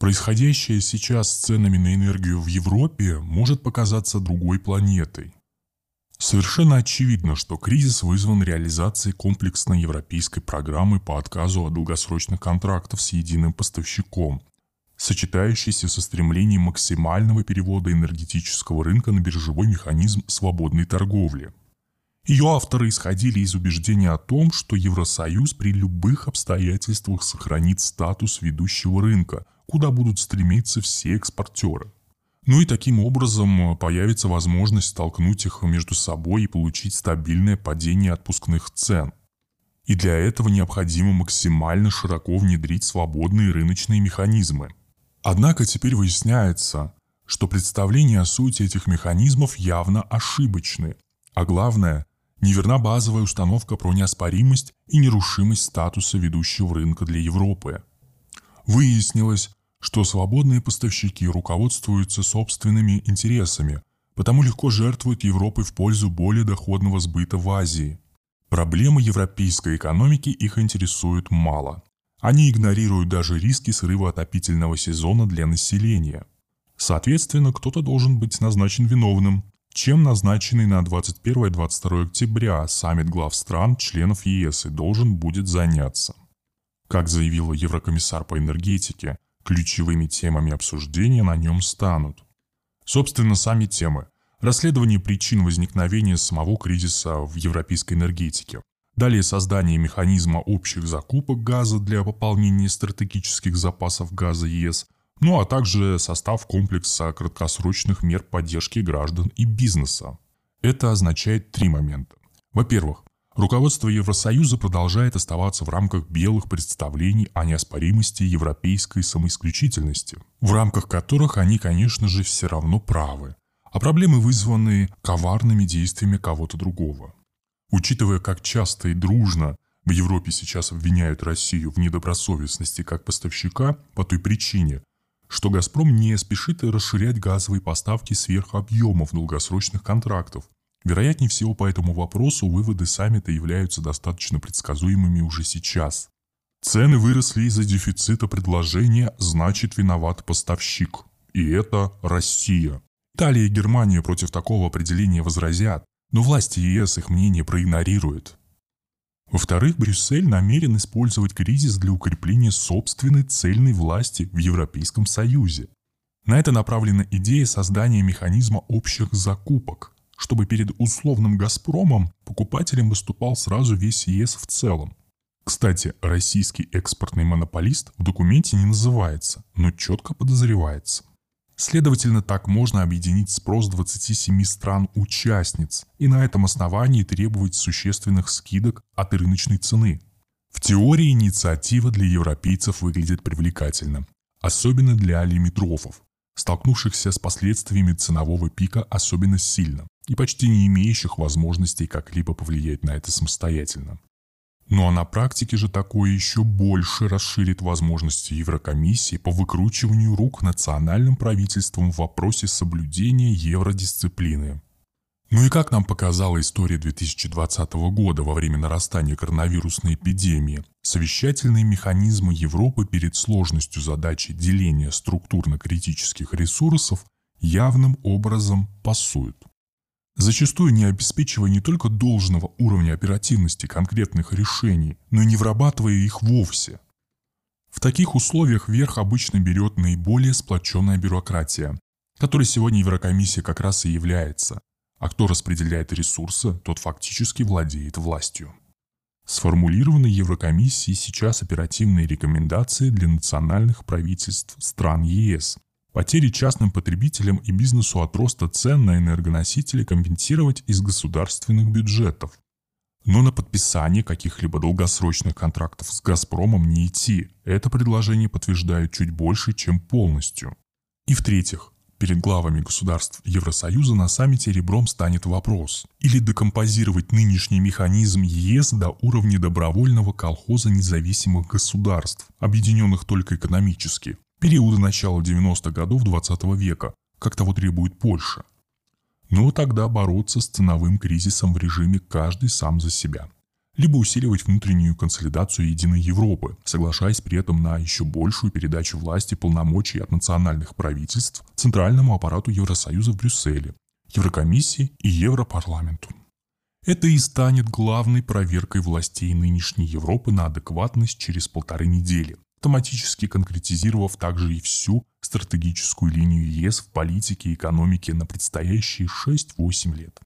Происходящее сейчас с ценами на энергию в Европе может показаться другой планетой. Совершенно очевидно, что кризис вызван реализацией комплексной европейской программы по отказу от долгосрочных контрактов с единым поставщиком, сочетающейся со стремлением максимального перевода энергетического рынка на биржевой механизм свободной торговли. Ее авторы исходили из убеждения о том, что Евросоюз при любых обстоятельствах сохранит статус ведущего рынка, куда будут стремиться все экспортеры – ну и таким образом э, появится возможность столкнуть их между собой и получить стабильное падение отпускных цен. И для этого необходимо максимально широко внедрить свободные рыночные механизмы. Однако теперь выясняется, что представления о сути этих механизмов явно ошибочны. А главное, неверна базовая установка про неоспоримость и нерушимость статуса ведущего рынка для Европы. Выяснилось, что свободные поставщики руководствуются собственными интересами, потому легко жертвуют Европой в пользу более доходного сбыта в Азии. Проблемы европейской экономики их интересуют мало. Они игнорируют даже риски срыва отопительного сезона для населения. Соответственно, кто-то должен быть назначен виновным, чем назначенный на 21-22 октября саммит глав стран, членов ЕС, и должен будет заняться. Как заявила Еврокомиссар по энергетике – Ключевыми темами обсуждения на нем станут. Собственно, сами темы. Расследование причин возникновения самого кризиса в европейской энергетике. Далее создание механизма общих закупок газа для пополнения стратегических запасов газа ЕС, ну а также состав комплекса краткосрочных мер поддержки граждан и бизнеса. Это означает три момента. Во-первых, Руководство Евросоюза продолжает оставаться в рамках белых представлений о неоспоримости европейской самоисключительности, в рамках которых они, конечно же, все равно правы, а проблемы вызваны коварными действиями кого-то другого. Учитывая, как часто и дружно в Европе сейчас обвиняют Россию в недобросовестности как поставщика по той причине, что «Газпром» не спешит расширять газовые поставки сверх объемов долгосрочных контрактов, Вероятнее всего по этому вопросу выводы саммита являются достаточно предсказуемыми уже сейчас. Цены выросли из-за дефицита предложения, значит виноват поставщик. И это Россия. Италия и Германия против такого определения возразят, но власти ЕС их мнение проигнорируют. Во-вторых, Брюссель намерен использовать кризис для укрепления собственной цельной власти в Европейском Союзе. На это направлена идея создания механизма общих закупок, чтобы перед условным «Газпромом» покупателем выступал сразу весь ЕС в целом. Кстати, российский экспортный монополист в документе не называется, но четко подозревается. Следовательно, так можно объединить спрос 27 стран-участниц и на этом основании требовать существенных скидок от рыночной цены. В теории инициатива для европейцев выглядит привлекательно, особенно для лимитрофов, столкнувшихся с последствиями ценового пика особенно сильно и почти не имеющих возможностей как-либо повлиять на это самостоятельно. Ну а на практике же такое еще больше расширит возможности Еврокомиссии по выкручиванию рук национальным правительствам в вопросе соблюдения евродисциплины. Ну и как нам показала история 2020 года во время нарастания коронавирусной эпидемии, совещательные механизмы Европы перед сложностью задачи деления структурно-критических ресурсов явным образом пасуют зачастую не обеспечивая не только должного уровня оперативности конкретных решений, но и не вырабатывая их вовсе. В таких условиях верх обычно берет наиболее сплоченная бюрократия, которой сегодня Еврокомиссия как раз и является, а кто распределяет ресурсы, тот фактически владеет властью. Сформулированы Еврокомиссией сейчас оперативные рекомендации для национальных правительств стран ЕС – Потери частным потребителям и бизнесу от роста цен на энергоносители компенсировать из государственных бюджетов. Но на подписание каких-либо долгосрочных контрактов с «Газпромом» не идти. Это предложение подтверждают чуть больше, чем полностью. И в-третьих, перед главами государств Евросоюза на саммите ребром станет вопрос. Или декомпозировать нынешний механизм ЕС до уровня добровольного колхоза независимых государств, объединенных только экономически, периода начала 90-х годов 20 века, как того требует Польша. Но тогда бороться с ценовым кризисом в режиме «каждый сам за себя». либо усиливать внутреннюю консолидацию единой Европы, соглашаясь при этом на еще большую передачу власти полномочий от национальных правительств центральному аппарату Евросоюза в Брюсселе, Еврокомиссии и Европарламенту. Это и станет главной проверкой властей нынешней Европы на адекватность через полторы недели, автоматически конкретизировав также и всю стратегическую линию ЕС в политике и экономике на предстоящие 6-8 лет.